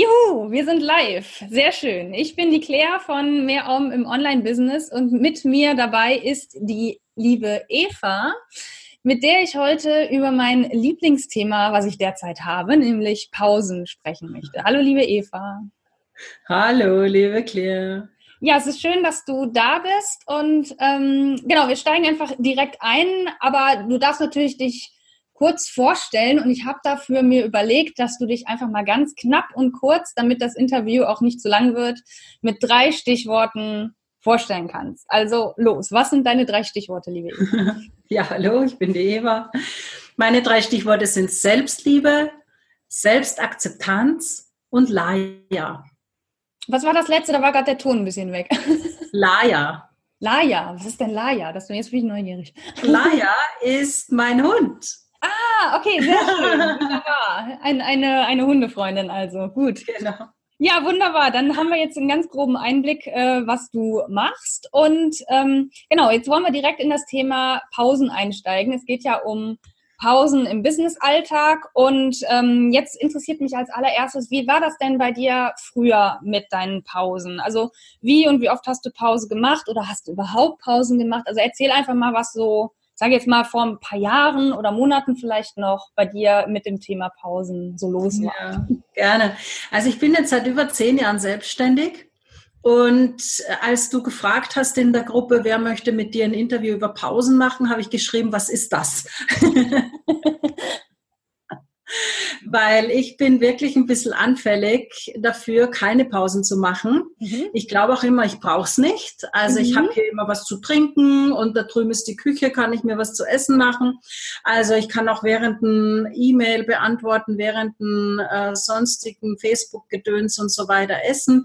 Juhu, wir sind live. Sehr schön. Ich bin die Claire von Mehr Om im Online-Business und mit mir dabei ist die liebe Eva, mit der ich heute über mein Lieblingsthema, was ich derzeit habe, nämlich Pausen sprechen möchte. Hallo, liebe Eva. Hallo, liebe Claire. Ja, es ist schön, dass du da bist und ähm, genau, wir steigen einfach direkt ein, aber du darfst natürlich dich kurz vorstellen und ich habe dafür mir überlegt, dass du dich einfach mal ganz knapp und kurz, damit das Interview auch nicht zu lang wird, mit drei Stichworten vorstellen kannst. Also los, was sind deine drei Stichworte, liebe Eva? Ja, hallo, ich bin die Eva. Meine drei Stichworte sind Selbstliebe, Selbstakzeptanz und Laia. Was war das letzte? Da war gerade der Ton ein bisschen weg. Laia. Laia, was ist denn Laia? Das bin jetzt bin ich neugierig. Laia ist mein Hund. Ah, okay, sehr schön. Wunderbar. Ein, eine, eine Hundefreundin also. Gut. Genau. Ja, wunderbar. Dann haben wir jetzt einen ganz groben Einblick, äh, was du machst. Und ähm, genau, jetzt wollen wir direkt in das Thema Pausen einsteigen. Es geht ja um Pausen im Business-Alltag. Und ähm, jetzt interessiert mich als allererstes, wie war das denn bei dir früher mit deinen Pausen? Also wie und wie oft hast du Pause gemacht oder hast du überhaupt Pausen gemacht? Also erzähl einfach mal, was so sage jetzt mal, vor ein paar Jahren oder Monaten vielleicht noch bei dir mit dem Thema Pausen so los war? Ja, gerne. Also ich bin jetzt seit über zehn Jahren selbstständig. Und als du gefragt hast in der Gruppe, wer möchte mit dir ein Interview über Pausen machen, habe ich geschrieben, was ist das? weil ich bin wirklich ein bisschen anfällig dafür, keine Pausen zu machen. Mhm. Ich glaube auch immer, ich brauche es nicht. Also mhm. ich habe hier immer was zu trinken und da drüben ist die Küche, kann ich mir was zu essen machen. Also ich kann auch während ein E-Mail beantworten, während ein äh, sonstigen Facebook-Gedöns und so weiter essen.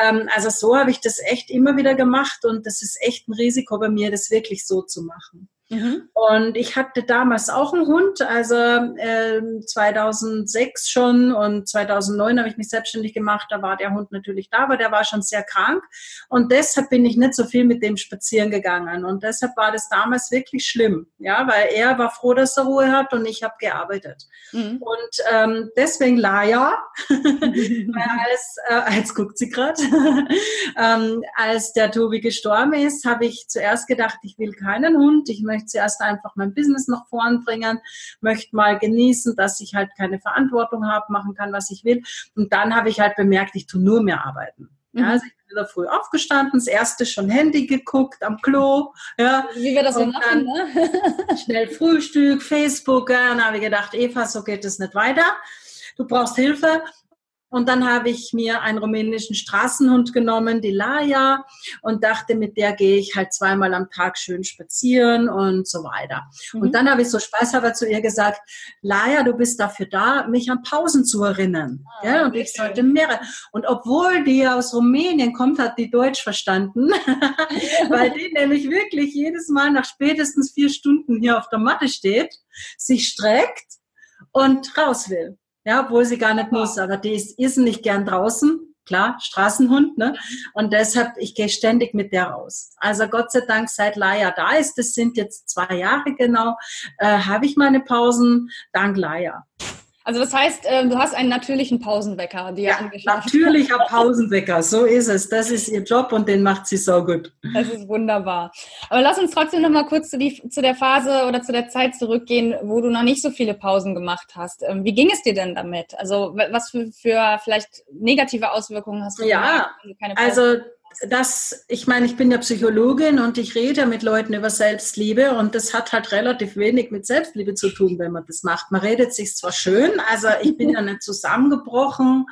Ähm, also so habe ich das echt immer wieder gemacht und das ist echt ein Risiko bei mir, das wirklich so zu machen. Mhm. Und ich hatte damals auch einen Hund, also äh, 2006 schon und 2009 habe ich mich selbstständig gemacht. Da war der Hund natürlich da, aber der war schon sehr krank und deshalb bin ich nicht so viel mit dem spazieren gegangen und deshalb war das damals wirklich schlimm, ja, weil er war froh, dass er Ruhe hat und ich habe gearbeitet. Mhm. Und ähm, deswegen Laia, als, äh, jetzt guckt sie gerade, ähm, als der Tobi gestorben ist, habe ich zuerst gedacht, ich will keinen Hund, ich möchte zuerst einfach mein Business nach vorn bringen, möchte mal genießen, dass ich halt keine Verantwortung habe, machen kann, was ich will. Und dann habe ich halt bemerkt, ich tue nur mehr arbeiten. Ja, mhm. also ich bin wieder früh aufgestanden, das erste schon Handy geguckt am Klo. Ja. Wie wir das so machen, ne? schnell Frühstück, Facebook. Ja, und dann habe ich gedacht, Eva, so geht es nicht weiter. Du brauchst Hilfe. Und dann habe ich mir einen rumänischen Straßenhund genommen, die Laia, und dachte, mit der gehe ich halt zweimal am Tag schön spazieren und so weiter. Mhm. Und dann habe ich so spaßhalber zu ihr gesagt, Laia, du bist dafür da, mich an Pausen zu erinnern. Ah, ja, und ich sollte mehrere. Und obwohl die aus Rumänien kommt, hat die Deutsch verstanden, weil die nämlich wirklich jedes Mal nach spätestens vier Stunden hier auf der Matte steht, sich streckt und raus will ja, obwohl sie gar nicht muss, aber die ist irrsinnig gern draußen, klar, Straßenhund, ne? Und deshalb, ich gehe ständig mit der raus. Also Gott sei Dank, seit Laia da ist, das sind jetzt zwei Jahre genau, äh, habe ich meine Pausen, dank Laia. Also das heißt, äh, du hast einen natürlichen Pausenwecker, die ja, natürlicher Pausenwecker, so ist es. Das ist ihr Job und den macht sie so gut. Das ist wunderbar. Aber lass uns trotzdem noch mal kurz zu, die, zu der Phase oder zu der Zeit zurückgehen, wo du noch nicht so viele Pausen gemacht hast. Ähm, wie ging es dir denn damit? Also was für, für vielleicht negative Auswirkungen hast du? Ja, also das, ich meine, ich bin ja Psychologin und ich rede mit Leuten über Selbstliebe und das hat halt relativ wenig mit Selbstliebe zu tun, wenn man das macht. Man redet sich zwar schön, also ich bin ja nicht zusammengebrochen.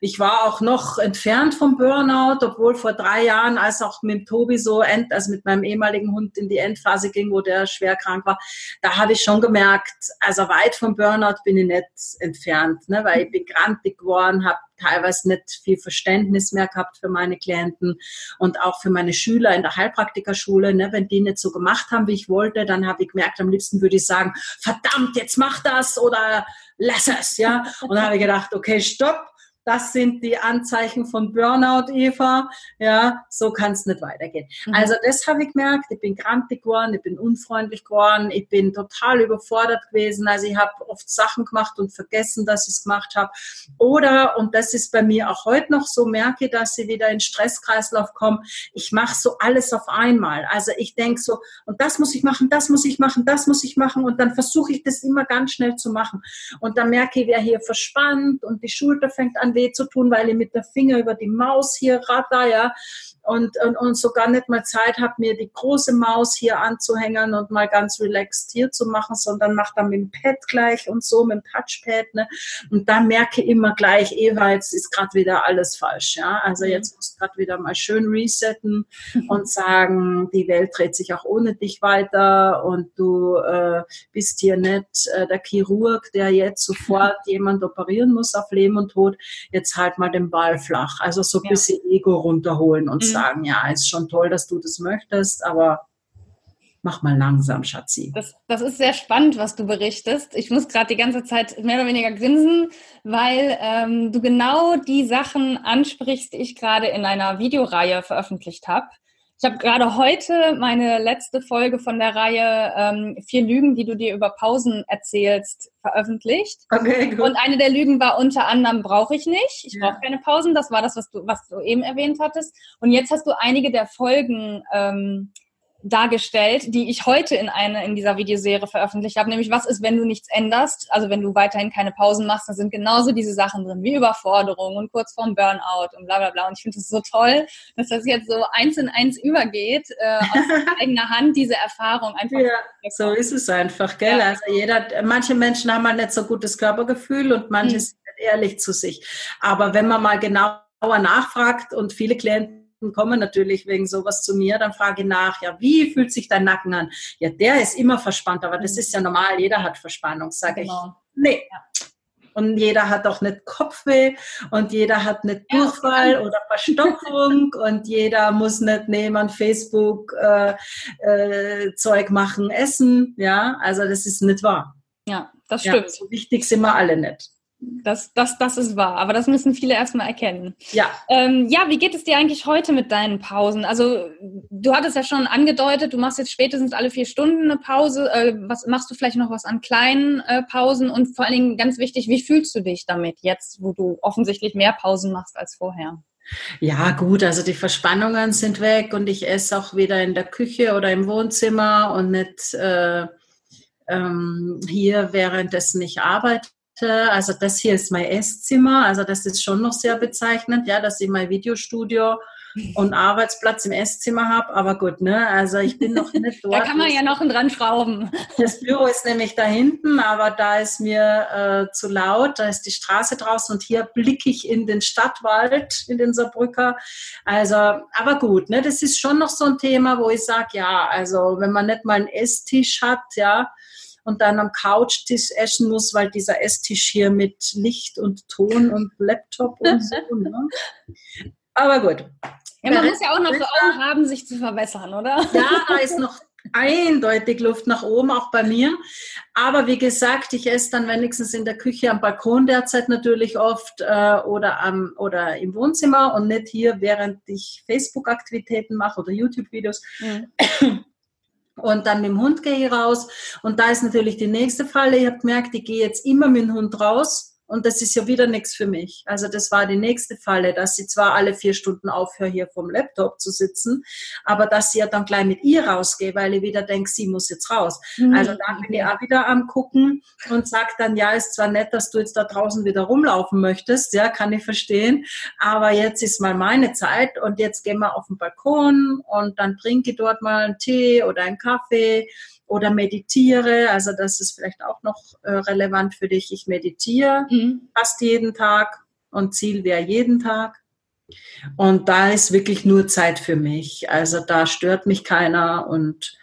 Ich war auch noch entfernt vom Burnout, obwohl vor drei Jahren, als auch mit Tobi so, end, also mit meinem ehemaligen Hund in die Endphase ging, wo der schwer krank war, da habe ich schon gemerkt, also weit vom Burnout bin ich nicht entfernt, ne, weil ich bin grantig geworden, habe teilweise nicht viel Verständnis mehr gehabt für meine Klienten und auch für meine Schüler in der Heilpraktikerschule. Ne? Wenn die nicht so gemacht haben, wie ich wollte, dann habe ich gemerkt, am liebsten würde ich sagen, verdammt, jetzt mach das oder lass es, ja. Und dann habe ich gedacht, okay, stopp das sind die Anzeichen von Burnout, Eva. Ja, so kann es nicht weitergehen. Mhm. Also das habe ich gemerkt. Ich bin grantig geworden, ich bin unfreundlich geworden, ich bin total überfordert gewesen. Also ich habe oft Sachen gemacht und vergessen, dass ich es gemacht habe. Oder, und das ist bei mir auch heute noch so, merke, dass ich wieder in Stresskreislauf komme. Ich mache so alles auf einmal. Also ich denke so, und das muss ich machen, das muss ich machen, das muss ich machen. Und dann versuche ich das immer ganz schnell zu machen. Und dann merke ich, wer hier verspannt und die Schulter fängt an weh zu tun, weil ich mit der Finger über die Maus hier ratter, ja und, und, und so gar nicht mal Zeit habe, mir die große Maus hier anzuhängen und mal ganz relaxed hier zu machen, sondern mache dann mit dem Pad gleich und so, mit dem Touchpad. Ne? Und dann merke ich immer gleich, Eva, jetzt ist gerade wieder alles falsch. Ja? Also mhm. jetzt musst du gerade wieder mal schön resetten und sagen, die Welt dreht sich auch ohne dich weiter und du äh, bist hier nicht äh, der Chirurg, der jetzt sofort jemand operieren muss auf Leben und Tod. Jetzt halt mal den Ball flach. Also so ein ja. bisschen Ego runterholen und mhm sagen, ja, ist schon toll, dass du das möchtest, aber mach mal langsam, Schatzi. Das, das ist sehr spannend, was du berichtest. Ich muss gerade die ganze Zeit mehr oder weniger grinsen, weil ähm, du genau die Sachen ansprichst, die ich gerade in einer Videoreihe veröffentlicht habe. Ich habe gerade heute meine letzte Folge von der Reihe ähm, Vier Lügen, die du dir über Pausen erzählst, veröffentlicht. Okay, gut. Und eine der Lügen war unter anderem, brauche ich nicht. Ich ja. brauche keine Pausen. Das war das, was du, was du eben erwähnt hattest. Und jetzt hast du einige der Folgen ähm, dargestellt, die ich heute in eine in dieser Videoserie veröffentlicht habe, nämlich was ist, wenn du nichts änderst, also wenn du weiterhin keine Pausen machst, da sind genauso diese Sachen drin, wie Überforderung und kurz vorm Burnout und bla bla bla. Und ich finde es so toll, dass das jetzt so eins in eins übergeht, äh, aus eigener Hand diese Erfahrung einfach. Ja, so ist es einfach, gell? Ja. Also jeder, manche Menschen haben halt nicht so gutes Körpergefühl und manche hm. sind ehrlich zu sich. Aber wenn man mal genauer nachfragt und viele Klienten kommen natürlich wegen sowas zu mir, dann frage ich nach, ja, wie fühlt sich dein Nacken an? Ja, der ist immer verspannt, aber das ist ja normal, jeder hat Verspannung, sage genau. ich. Nee. Und jeder hat auch nicht Kopfweh und jeder hat nicht Durchfall ja. oder Verstopfung und jeder muss nicht neben Facebook äh, äh, Zeug machen, essen. Ja, also das ist nicht wahr. Ja, das stimmt. Ja, so wichtig sind wir alle nicht. Das, das, das ist wahr, aber das müssen viele erstmal erkennen. Ja. Ähm, ja, wie geht es dir eigentlich heute mit deinen Pausen? Also, du hattest ja schon angedeutet, du machst jetzt spätestens alle vier Stunden eine Pause. Äh, was machst du vielleicht noch was an kleinen äh, Pausen? Und vor allen Dingen ganz wichtig, wie fühlst du dich damit jetzt, wo du offensichtlich mehr Pausen machst als vorher? Ja, gut, also die Verspannungen sind weg und ich esse auch wieder in der Küche oder im Wohnzimmer und nicht äh, ähm, hier, währenddessen ich arbeite also das hier ist mein Esszimmer, also das ist schon noch sehr bezeichnend, ja, dass ich mein Videostudio und Arbeitsplatz im Esszimmer habe, aber gut, ne, also ich bin noch nicht dort. da kann man ja noch dran schrauben. Das Büro ist nämlich da hinten, aber da ist mir äh, zu laut, da ist die Straße draußen und hier blicke ich in den Stadtwald, in den Saarbrücker. Also, aber gut, ne, das ist schon noch so ein Thema, wo ich sage, ja, also wenn man nicht mal einen Esstisch hat, ja, und dann am Couchtisch essen muss, weil dieser Esstisch hier mit Licht und Ton und Laptop und so. Ne? Aber gut. Ja, man muss ja auch noch so Augen haben, sich zu verbessern, oder? Ja, da ist noch eindeutig Luft nach oben, auch bei mir. Aber wie gesagt, ich esse dann wenigstens in der Küche am Balkon derzeit natürlich oft äh, oder, am, oder im Wohnzimmer und nicht hier, während ich Facebook-Aktivitäten mache oder YouTube-Videos. Mhm. Und dann mit dem Hund gehe ich raus. Und da ist natürlich die nächste Falle. Ich habe gemerkt, ich gehe jetzt immer mit dem Hund raus und das ist ja wieder nichts für mich. Also das war die nächste Falle, dass sie zwar alle vier Stunden aufhöre, hier vom Laptop zu sitzen, aber dass sie ja dann gleich mit ihr rausgehe, weil ich wieder denke, sie muss jetzt raus. Mhm. Also da bin ich auch wieder am gucken und sage dann, ja, ist zwar nett, dass du jetzt da draußen wieder rumlaufen möchtest, ja, kann ich verstehen, aber jetzt ist mal meine Zeit und jetzt gehen wir auf den Balkon und dann trinke ich dort mal einen Tee oder einen Kaffee oder meditiere. Also das ist vielleicht auch noch äh, relevant für dich. Ich meditiere mhm. fast jeden Tag und Ziel wäre jeden Tag. Und da ist wirklich nur Zeit für mich. Also da stört mich keiner und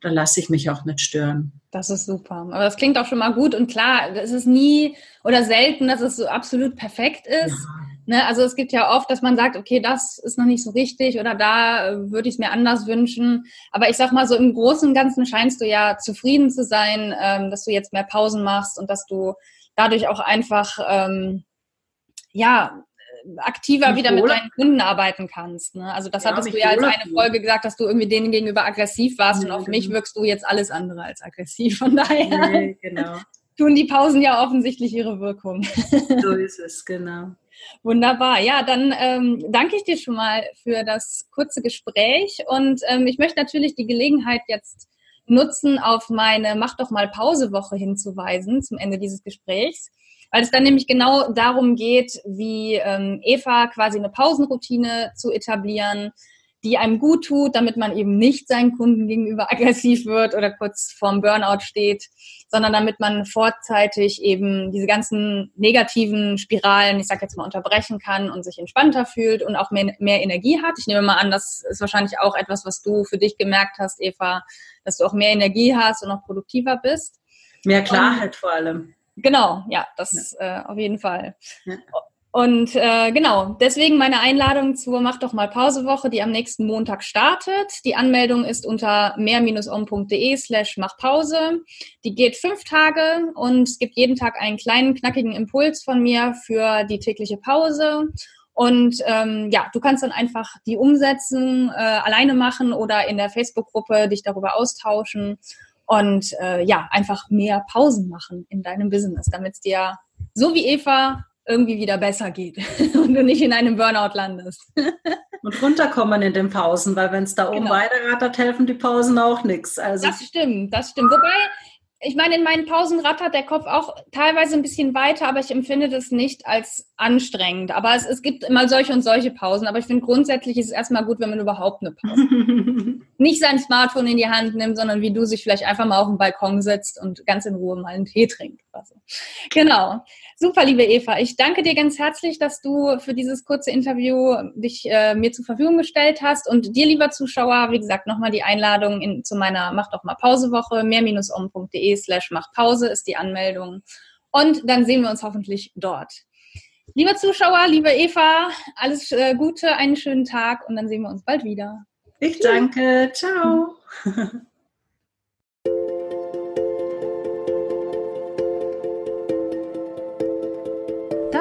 da lasse ich mich auch nicht stören. Das ist super. Aber das klingt auch schon mal gut und klar, es ist nie oder selten, dass es so absolut perfekt ist. Ja. Ne? Also es gibt ja oft, dass man sagt, okay, das ist noch nicht so richtig oder da äh, würde ich es mir anders wünschen. Aber ich sag mal so, im Großen und Ganzen scheinst du ja zufrieden zu sein, ähm, dass du jetzt mehr Pausen machst und dass du dadurch auch einfach, ähm, ja, aktiver und wieder mit deinen Kunden arbeiten kannst. Ne? Also das ja, hattest du ja als eine Folge gesagt, dass du irgendwie denen gegenüber aggressiv warst ja, und auf genau. mich wirkst du jetzt alles andere als aggressiv. Von daher nee, genau. tun die Pausen ja offensichtlich ihre Wirkung. So ist es, genau. Wunderbar. Ja, dann ähm, danke ich dir schon mal für das kurze Gespräch und ähm, ich möchte natürlich die Gelegenheit jetzt nutzen, auf meine Mach doch mal Pausewoche hinzuweisen zum Ende dieses Gesprächs, weil es dann nämlich genau darum geht, wie ähm, Eva quasi eine Pausenroutine zu etablieren, die einem gut tut, damit man eben nicht seinen Kunden gegenüber aggressiv wird oder kurz vorm Burnout steht, sondern damit man vorzeitig eben diese ganzen negativen Spiralen, ich sag jetzt mal, unterbrechen kann und sich entspannter fühlt und auch mehr, mehr Energie hat. Ich nehme mal an, das ist wahrscheinlich auch etwas, was du für dich gemerkt hast, Eva, dass du auch mehr Energie hast und auch produktiver bist. Mehr Klarheit und, vor allem. Genau, ja, das ja. Äh, auf jeden Fall. Ja. Und äh, genau, deswegen meine Einladung zur Mach doch mal Pausewoche, die am nächsten Montag startet. Die Anmeldung ist unter mehr-om.de slash machpause. Die geht fünf Tage und es gibt jeden Tag einen kleinen, knackigen Impuls von mir für die tägliche Pause. Und ähm, ja, du kannst dann einfach die umsetzen, äh, alleine machen oder in der Facebook-Gruppe dich darüber austauschen und äh, ja, einfach mehr Pausen machen in deinem Business, damit es dir so wie Eva irgendwie wieder besser geht und du nicht in einem Burnout landest. und runterkommen in den Pausen, weil wenn es da oben genau. weiterrattert, helfen die Pausen auch nichts. Also das stimmt, das stimmt. Wobei, ich meine, in meinen Pausen rattert der Kopf auch teilweise ein bisschen weiter, aber ich empfinde das nicht als anstrengend. Aber es, es gibt immer solche und solche Pausen. Aber ich finde grundsätzlich ist es erstmal gut, wenn man überhaupt eine Pause nicht sein Smartphone in die Hand nimmt, sondern wie du sich vielleicht einfach mal auf dem Balkon setzt und ganz in Ruhe mal einen Tee trinkt. Also, genau. Super, liebe Eva. Ich danke dir ganz herzlich, dass du für dieses kurze Interview dich äh, mir zur Verfügung gestellt hast. Und dir, lieber Zuschauer, wie gesagt, nochmal die Einladung in, zu meiner Mach doch mal Pausewoche. mehr-om.de slash machpause ist die Anmeldung. Und dann sehen wir uns hoffentlich dort. Liebe Zuschauer, liebe Eva, alles äh, Gute, einen schönen Tag und dann sehen wir uns bald wieder. Ich danke. Ciao.